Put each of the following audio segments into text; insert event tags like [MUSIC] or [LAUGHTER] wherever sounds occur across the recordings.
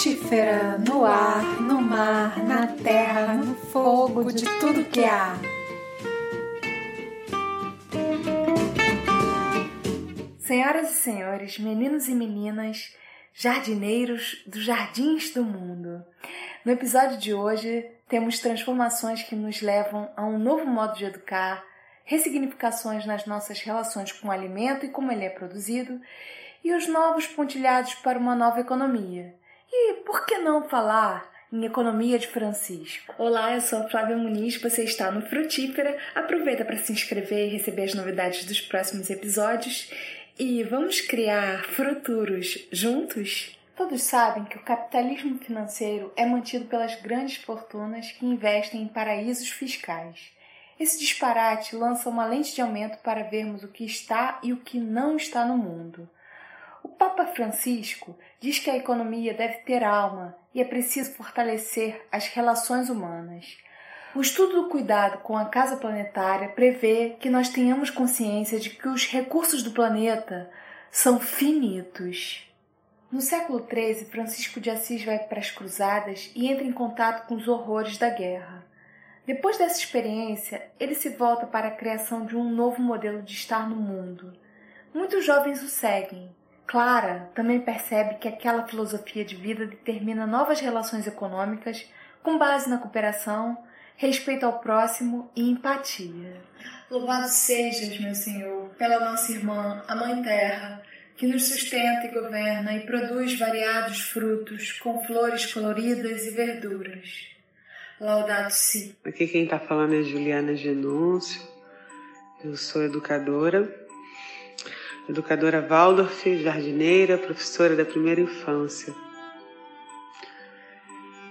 frutífera no ar, no mar, na terra, no fogo, de tudo que há. Senhoras e senhores, meninos e meninas, jardineiros dos jardins do mundo. No episódio de hoje, temos transformações que nos levam a um novo modo de educar, ressignificações nas nossas relações com o alimento e como ele é produzido, e os novos pontilhados para uma nova economia. E por que não falar em Economia de Francisco? Olá, eu sou a Flávia Muniz, você está no Frutífera. Aproveita para se inscrever e receber as novidades dos próximos episódios. E vamos criar futuros juntos? Todos sabem que o capitalismo financeiro é mantido pelas grandes fortunas que investem em paraísos fiscais. Esse disparate lança uma lente de aumento para vermos o que está e o que não está no mundo. Papa Francisco diz que a economia deve ter alma e é preciso fortalecer as relações humanas. O estudo do cuidado com a casa planetária prevê que nós tenhamos consciência de que os recursos do planeta são finitos. No século XIII, Francisco de Assis vai para as cruzadas e entra em contato com os horrores da guerra. Depois dessa experiência, ele se volta para a criação de um novo modelo de estar no mundo. Muitos jovens o seguem, Clara também percebe que aquela filosofia de vida determina novas relações econômicas com base na cooperação, respeito ao próximo e empatia. Louvado sejas, meu Senhor, pela nossa irmã, a Mãe Terra, que nos sustenta e governa e produz variados frutos com flores coloridas e verduras. Laudato si. Aqui quem está falando é Juliana Genúncio. Eu sou educadora educadora Waldorf, jardineira, professora da primeira infância.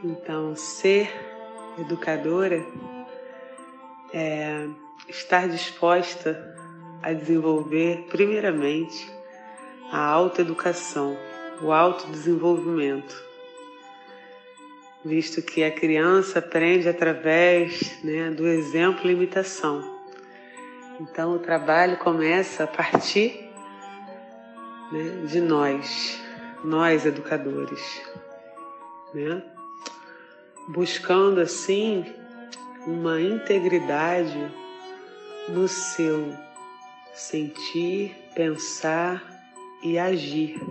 Então, ser educadora é estar disposta a desenvolver, primeiramente, a autoeducação, o autodesenvolvimento, visto que a criança aprende através né, do exemplo e imitação. Então, o trabalho começa a partir né, de nós, nós educadores, né? buscando assim uma integridade no seu sentir, pensar e agir,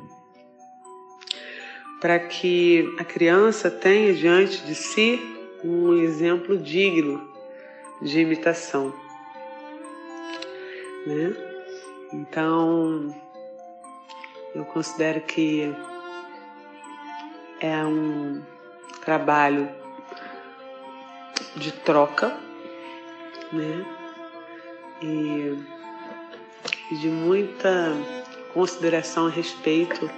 para que a criança tenha diante de si um exemplo digno de imitação. Né? Então, eu considero que é um trabalho de troca, né? E, de muita consideração a respeito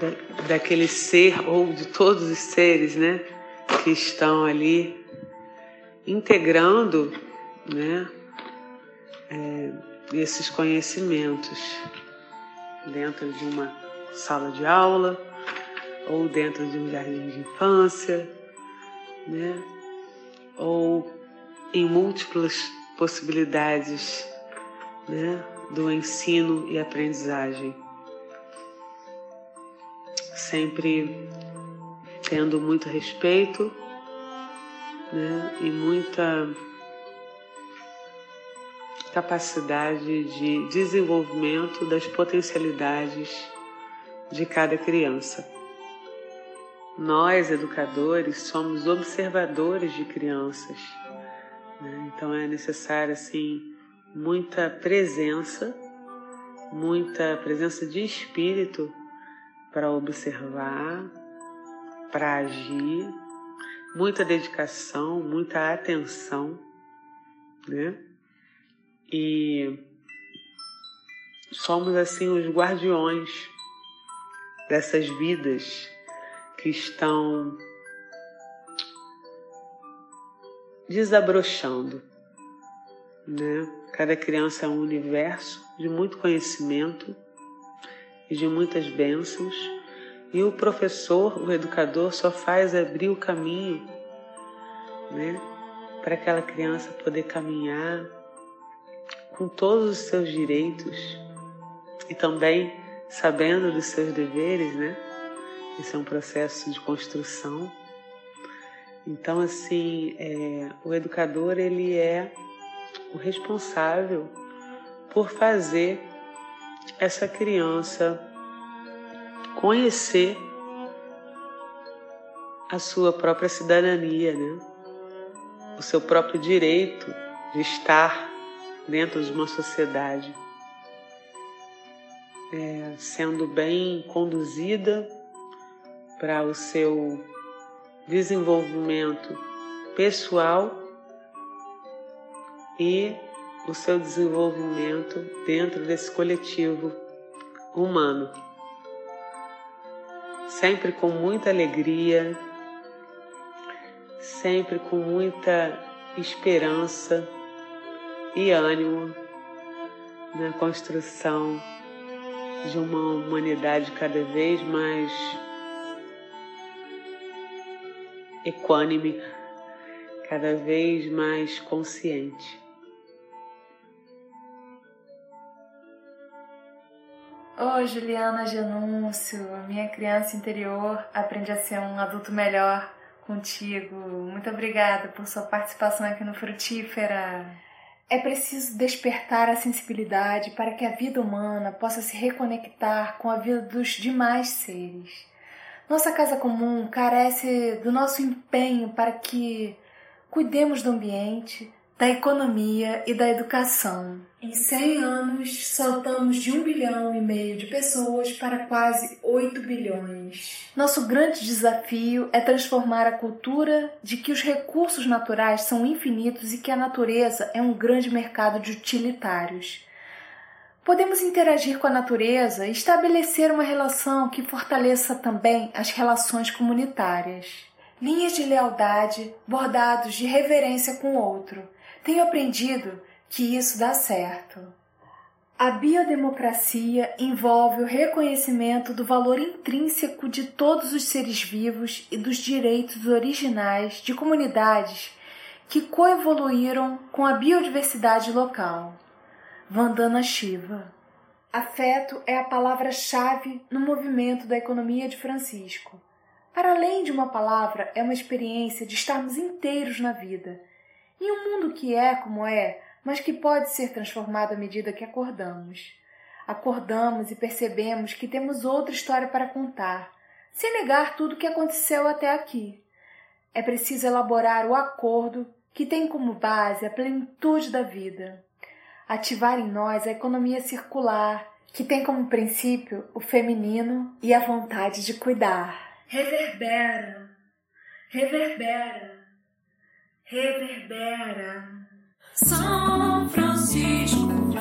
da, daquele ser ou de todos os seres, né? Que estão ali integrando, né? É, esses conhecimentos dentro de uma sala de aula ou dentro de um jardim de infância, né? Ou em múltiplas possibilidades, né, do ensino e aprendizagem. Sempre tendo muito respeito, né, e muita capacidade de desenvolvimento das potencialidades de cada criança. Nós, educadores, somos observadores de crianças, né? então é necessário assim muita presença, muita presença de espírito para observar, para agir, muita dedicação, muita atenção, né? E somos assim os guardiões dessas vidas que estão desabrochando, né? Cada criança é um universo de muito conhecimento e de muitas bênçãos, e o professor, o educador, só faz abrir o caminho, né? Para aquela criança poder caminhar com todos os seus direitos e também sabendo dos seus deveres, né? Esse é um processo de construção. Então, assim, é, o educador ele é o responsável por fazer essa criança conhecer a sua própria cidadania, né? o seu próprio direito de estar dentro de uma sociedade, é, sendo bem conduzida para o seu desenvolvimento pessoal e o seu desenvolvimento dentro desse coletivo humano. Sempre com muita alegria, sempre com muita esperança e ânimo na construção de uma humanidade cada vez mais equânime, cada vez mais consciente. Ô oh, Juliana Genúncio, minha criança interior aprende a ser um adulto melhor contigo. Muito obrigada por sua participação aqui no Frutífera. É preciso despertar a sensibilidade para que a vida humana possa se reconectar com a vida dos demais seres. Nossa casa comum carece do nosso empenho para que cuidemos do ambiente, da economia e da educação. Em 100 anos, saltamos de 1 bilhão e meio de pessoas para quase 8 bilhões. Nosso grande desafio é transformar a cultura de que os recursos naturais são infinitos e que a natureza é um grande mercado de utilitários. Podemos interagir com a natureza e estabelecer uma relação que fortaleça também as relações comunitárias. Linhas de lealdade bordados de reverência com o outro tenho aprendido que isso dá certo. A biodemocracia envolve o reconhecimento do valor intrínseco de todos os seres vivos e dos direitos originais de comunidades que coevoluíram com a biodiversidade local. Vandana Shiva. Afeto é a palavra-chave no movimento da economia de Francisco. Para além de uma palavra, é uma experiência de estarmos inteiros na vida em um mundo que é como é, mas que pode ser transformado à medida que acordamos. Acordamos e percebemos que temos outra história para contar, sem negar tudo o que aconteceu até aqui. É preciso elaborar o acordo que tem como base a plenitude da vida. Ativar em nós a economia circular, que tem como princípio o feminino e a vontade de cuidar. Reverbera, reverbera reverbera. São Francisco de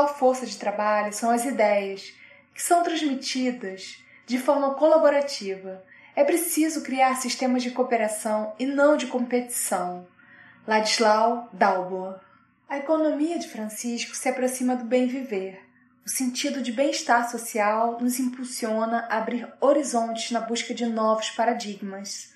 principal força de trabalho são as ideias, que são transmitidas de forma colaborativa. É preciso criar sistemas de cooperação e não de competição. Ladislau Dalbor. A economia de Francisco se aproxima do bem viver. O sentido de bem-estar social nos impulsiona a abrir horizontes na busca de novos paradigmas.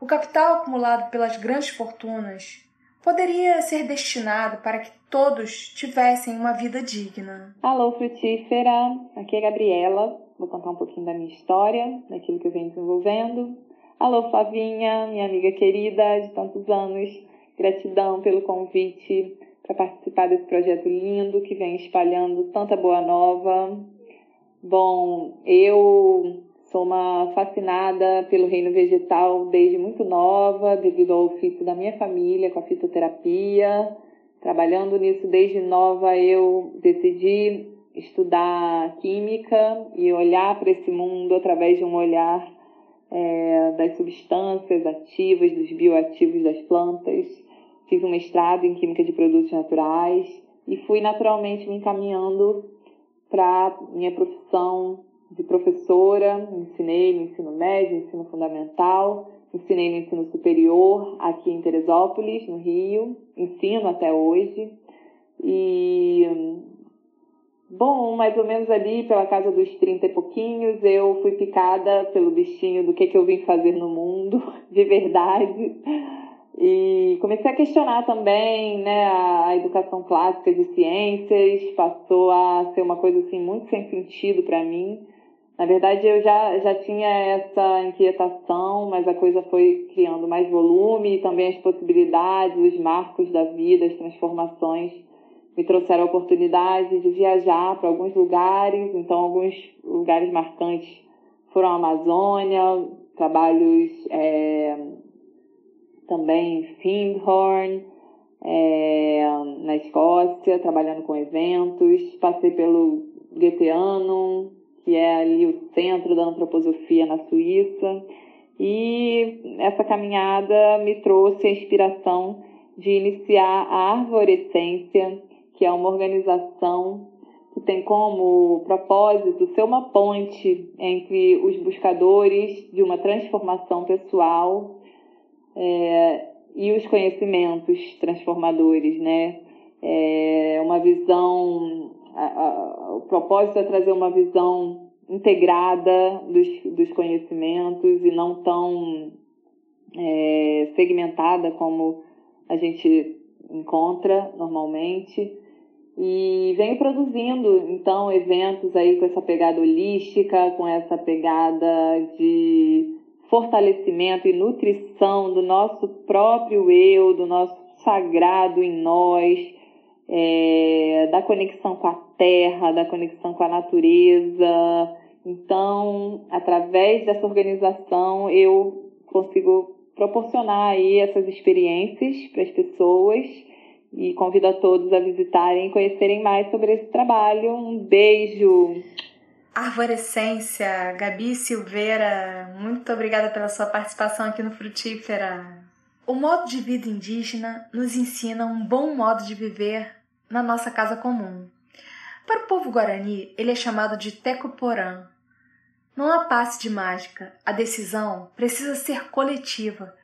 O capital acumulado pelas grandes fortunas poderia ser destinado para que todos tivessem uma vida digna. Alô, frutífera! Aqui é a Gabriela. Vou contar um pouquinho da minha história, daquilo que eu venho desenvolvendo. Alô, Flavinha, minha amiga querida de tantos anos. Gratidão pelo convite para participar desse projeto lindo que vem espalhando tanta boa nova. Bom, eu sou uma fascinada pelo reino vegetal desde muito nova, devido ao ofício da minha família com a fitoterapia. Trabalhando nisso desde nova, eu decidi estudar química e olhar para esse mundo através de um olhar é, das substâncias ativas, dos bioativos das plantas fiz um mestrado em Química de Produtos Naturais e fui naturalmente me encaminhando para minha profissão de professora. Ensinei no ensino médio, ensino fundamental, ensinei no ensino superior aqui em Teresópolis, no Rio, ensino até hoje. E, bom, mais ou menos ali pela casa dos 30 e pouquinhos, eu fui picada pelo bichinho do que, que eu vim fazer no mundo, [LAUGHS] de verdade. E comecei a questionar também né, a educação clássica de ciências, passou a ser uma coisa assim muito sem sentido para mim. Na verdade, eu já, já tinha essa inquietação, mas a coisa foi criando mais volume e também as possibilidades, os marcos da vida, as transformações me trouxeram a oportunidade de viajar para alguns lugares. Então, alguns lugares marcantes foram a Amazônia, trabalhos é, também em Findhorn, é, na Escócia, trabalhando com eventos. Passei pelo Goetheanum, que é ali o centro da antroposofia na Suíça. E essa caminhada me trouxe a inspiração de iniciar a Arvorescência, que é uma organização que tem como propósito ser uma ponte entre os buscadores de uma transformação pessoal é, e os conhecimentos transformadores, né? É uma visão, o propósito é trazer uma visão integrada dos, dos conhecimentos e não tão é, segmentada como a gente encontra normalmente. E venho produzindo, então, eventos aí com essa pegada holística, com essa pegada de fortalecimento e nutrição do nosso próprio eu, do nosso sagrado em nós, é, da conexão com a terra, da conexão com a natureza. Então, através dessa organização, eu consigo proporcionar aí essas experiências para as pessoas e convido a todos a visitarem e conhecerem mais sobre esse trabalho. Um beijo! Arvorescência, Gabi Silveira, muito obrigada pela sua participação aqui no Frutífera. O modo de vida indígena nos ensina um bom modo de viver na nossa casa comum. Para o povo guarani, ele é chamado de tecoporã. Não há passe de mágica, a decisão precisa ser coletiva.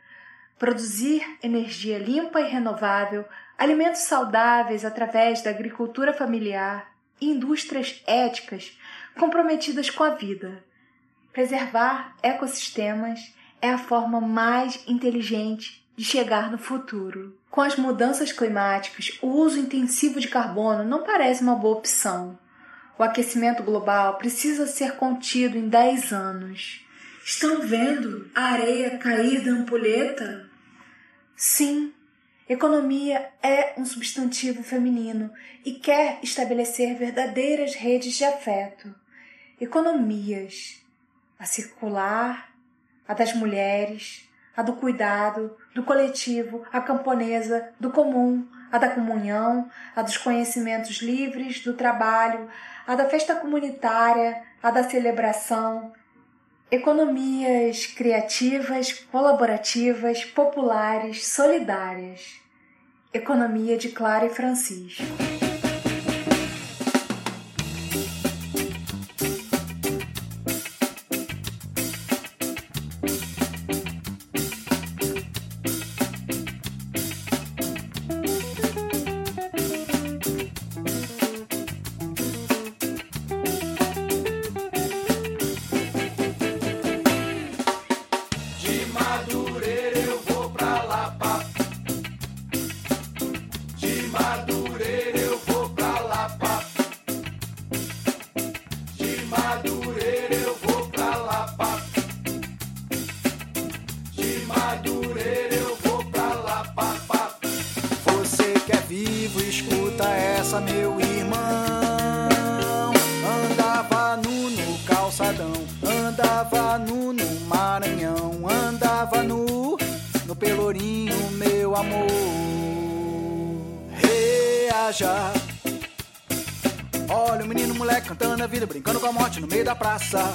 Produzir energia limpa e renovável, alimentos saudáveis através da agricultura familiar, indústrias éticas comprometidas com a vida. Preservar ecossistemas é a forma mais inteligente de chegar no futuro. Com as mudanças climáticas, o uso intensivo de carbono não parece uma boa opção. O aquecimento global precisa ser contido em 10 anos. Estão vendo a areia cair da ampulheta? Sim, Economia é um substantivo feminino e quer estabelecer verdadeiras redes de afeto. Economias: a circular, a das mulheres, a do cuidado, do coletivo, a camponesa, do comum, a da comunhão, a dos conhecimentos livres, do trabalho, a da festa comunitária, a da celebração. Economias criativas, colaborativas, populares, solidárias. Economia de Clara e Francisco. Reaja. Olha o menino moleque cantando a vida, brincando com a morte no meio da praça.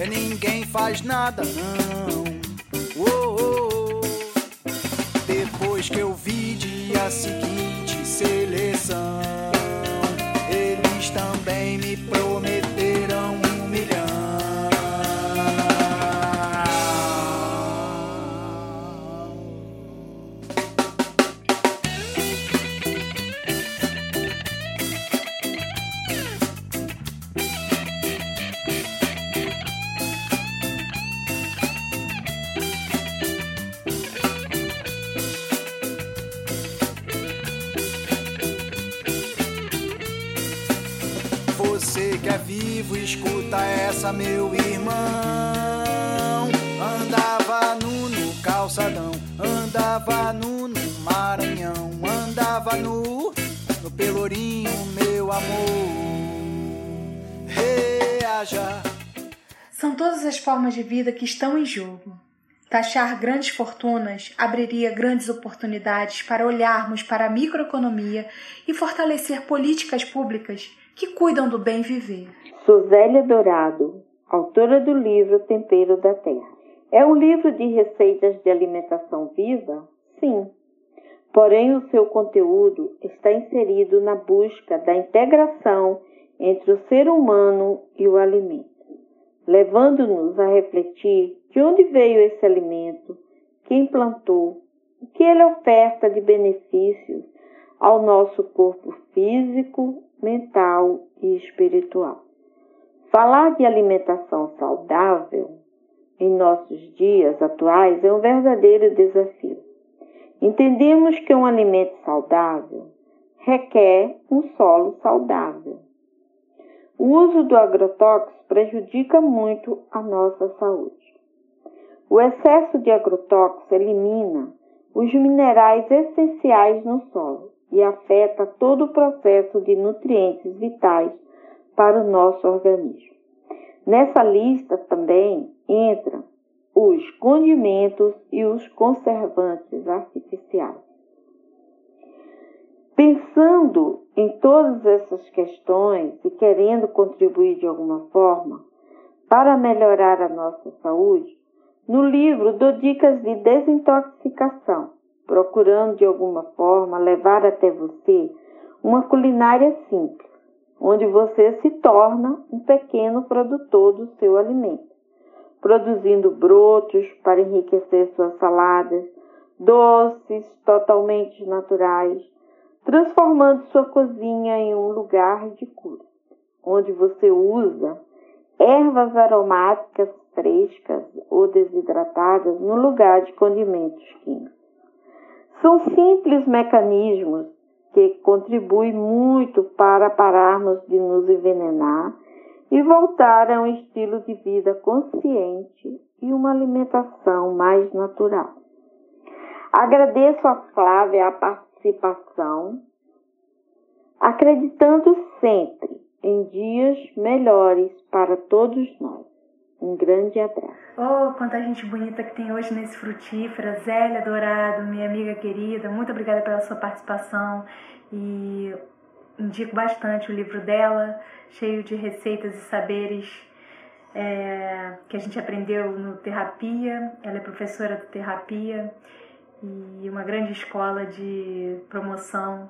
E ninguém faz nada, não. Oh, oh, oh. Depois que eu vi dia seguinte seleção, eles também meu irmão. Andava nu no calçadão, andava nu no Maranhão, andava nu no Pelourinho, meu amor. Reaja. São todas as formas de vida que estão em jogo. Taxar grandes fortunas abriria grandes oportunidades para olharmos para a microeconomia e fortalecer políticas públicas que cuidam do bem viver. Suzélia Dourado, autora do livro Tempero da Terra. É um livro de receitas de alimentação viva? Sim. Porém, o seu conteúdo está inserido na busca da integração entre o ser humano e o alimento, levando-nos a refletir de onde veio esse alimento, quem plantou, o que ele oferta de benefícios ao nosso corpo físico, mental e espiritual. Falar de alimentação saudável em nossos dias atuais é um verdadeiro desafio. Entendemos que um alimento saudável requer um solo saudável. O uso do agrotóxico prejudica muito a nossa saúde. O excesso de agrotóxicos elimina os minerais essenciais no solo e afeta todo o processo de nutrientes vitais para o nosso organismo. Nessa lista também entram os condimentos e os conservantes artificiais. Pensando em todas essas questões e querendo contribuir de alguma forma para melhorar a nossa saúde, no livro dou dicas de desintoxicação, procurando de alguma forma levar até você uma culinária simples, onde você se torna um pequeno produtor do seu alimento, produzindo brotos para enriquecer suas saladas, doces totalmente naturais, transformando sua cozinha em um lugar de cura, onde você usa ervas aromáticas frescas ou desidratadas no lugar de condimentos químicos. São simples mecanismos que contribuem muito para pararmos de nos envenenar e voltar a um estilo de vida consciente e uma alimentação mais natural. Agradeço a Flávia a participação, acreditando sempre em dias melhores para todos nós. Um grande abraço. Oh, quanta gente bonita que tem hoje nesse Frutífera. Zélia Dourado, minha amiga querida, muito obrigada pela sua participação e indico bastante o livro dela, cheio de receitas e saberes é, que a gente aprendeu no Terapia. Ela é professora de Terapia e uma grande escola de promoção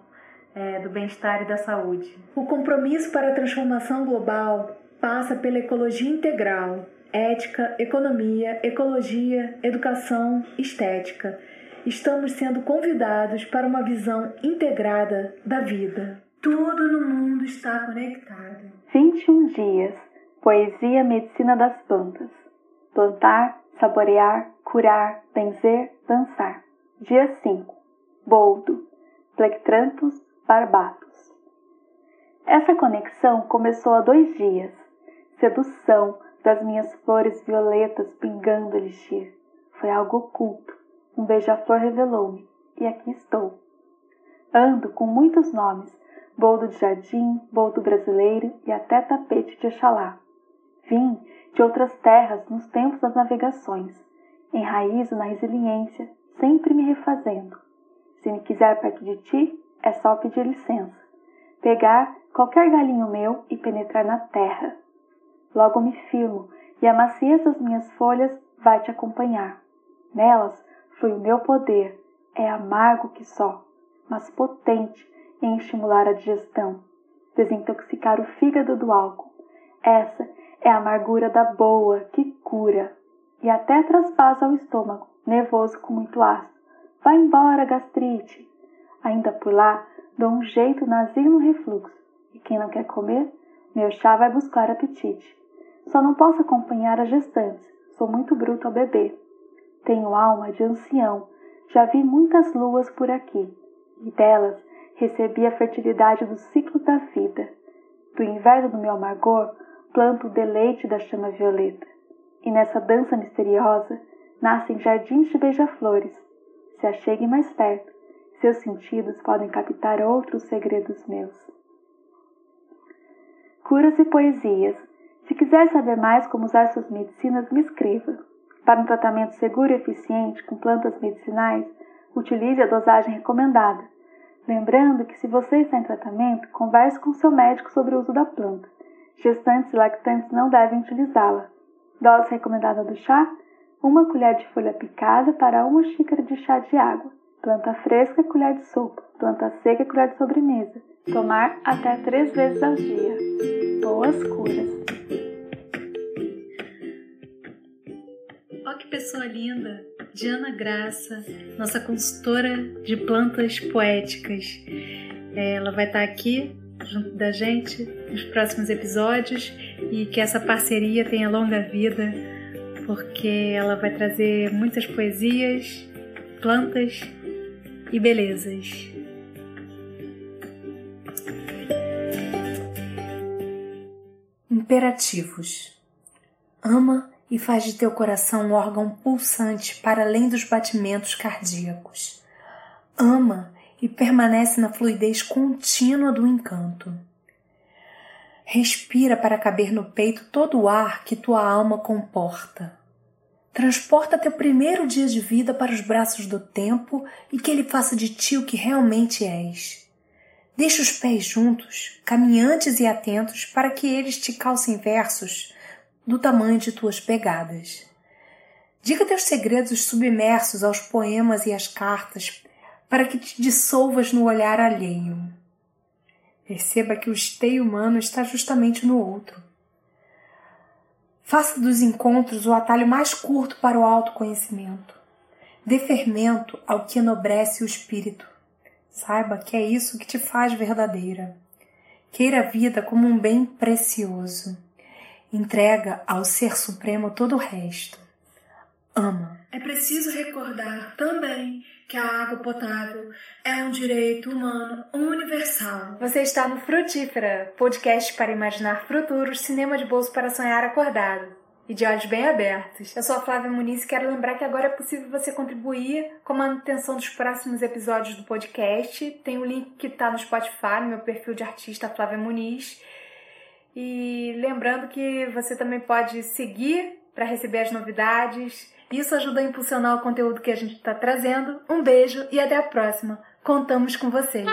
é, do bem-estar e da saúde. O compromisso para a transformação global passa pela ecologia integral ética, economia, ecologia, educação, estética. Estamos sendo convidados para uma visão integrada da vida. Tudo no mundo está conectado. 21 dias. Poesia Medicina das Plantas. Plantar, saborear, curar, benzer, dançar. Dia 5. Boldo. Plectranthus barbatus. Essa conexão começou há dois dias. Sedução, das minhas flores violetas pingando elixir. Foi algo oculto. Um beija-flor revelou-me, e aqui estou. Ando com muitos nomes, boldo de jardim, boldo brasileiro e até tapete de Oxalá. Vim de outras terras nos tempos das navegações. Enraizo na resiliência, sempre me refazendo. Se me quiser perto de ti, é só pedir licença. Pegar qualquer galinho meu e penetrar na terra. Logo me firmo, e a maciez das minhas folhas vai te acompanhar. Nelas flui o meu poder, é amargo que só, mas potente em estimular a digestão, desintoxicar o fígado do álcool. Essa é a amargura da boa que cura e até traspassa o estômago, nervoso com muito ácido. Vai embora, gastrite! Ainda por lá, dou um jeito no refluxo. E quem não quer comer, meu chá vai buscar apetite. Só não posso acompanhar as gestantes, sou muito bruto ao beber. Tenho alma de ancião, já vi muitas luas por aqui, e delas recebi a fertilidade do ciclo da vida. Do inverno do meu amargor, planto o deleite da chama violeta. E nessa dança misteriosa nascem jardins de beija-flores. Se achegue mais perto, seus sentidos podem captar outros segredos meus. Curas e poesias. Se quiser saber mais como usar suas medicinas, me escreva. Para um tratamento seguro e eficiente com plantas medicinais, utilize a dosagem recomendada. Lembrando que se você está em tratamento, converse com seu médico sobre o uso da planta. Gestantes e lactantes não devem utilizá-la. Dose recomendada do chá: uma colher de folha picada para uma xícara de chá de água. Planta fresca, colher de sopa. Planta seca, colher de sobremesa. Tomar até três vezes ao dia. Boas curas. Pessoa linda! Diana Graça, nossa consultora de plantas poéticas. Ela vai estar aqui junto da gente nos próximos episódios e que essa parceria tenha longa vida, porque ela vai trazer muitas poesias, plantas e belezas. Imperativos. Ama e faz de teu coração um órgão pulsante para além dos batimentos cardíacos. Ama e permanece na fluidez contínua do encanto. Respira para caber no peito todo o ar que tua alma comporta. Transporta teu primeiro dia de vida para os braços do tempo e que ele faça de ti o que realmente és. Deixa os pés juntos, caminhantes e atentos, para que eles te calcem versos do tamanho de tuas pegadas. Diga teus segredos submersos aos poemas e às cartas, para que te dissolvas no olhar alheio. Perceba que o esteio humano está justamente no outro. Faça dos encontros o atalho mais curto para o autoconhecimento. Dê fermento ao que enobrece o espírito. Saiba que é isso que te faz verdadeira. Queira a vida como um bem precioso. Entrega ao Ser Supremo todo o resto. Ama. É preciso recordar também que a água potável é um direito humano universal. Você está no Frutífera, podcast para imaginar futuros, cinema de bolso para sonhar acordado e de olhos bem abertos. Eu sou a Flávia Muniz e quero lembrar que agora é possível você contribuir com a manutenção dos próximos episódios do podcast. Tem o link que está no Spotify, no meu perfil de artista Flávia Muniz. E lembrando que você também pode seguir para receber as novidades isso ajuda a impulsionar o conteúdo que a gente está trazendo. Um beijo e até a próxima. Contamos com vocês.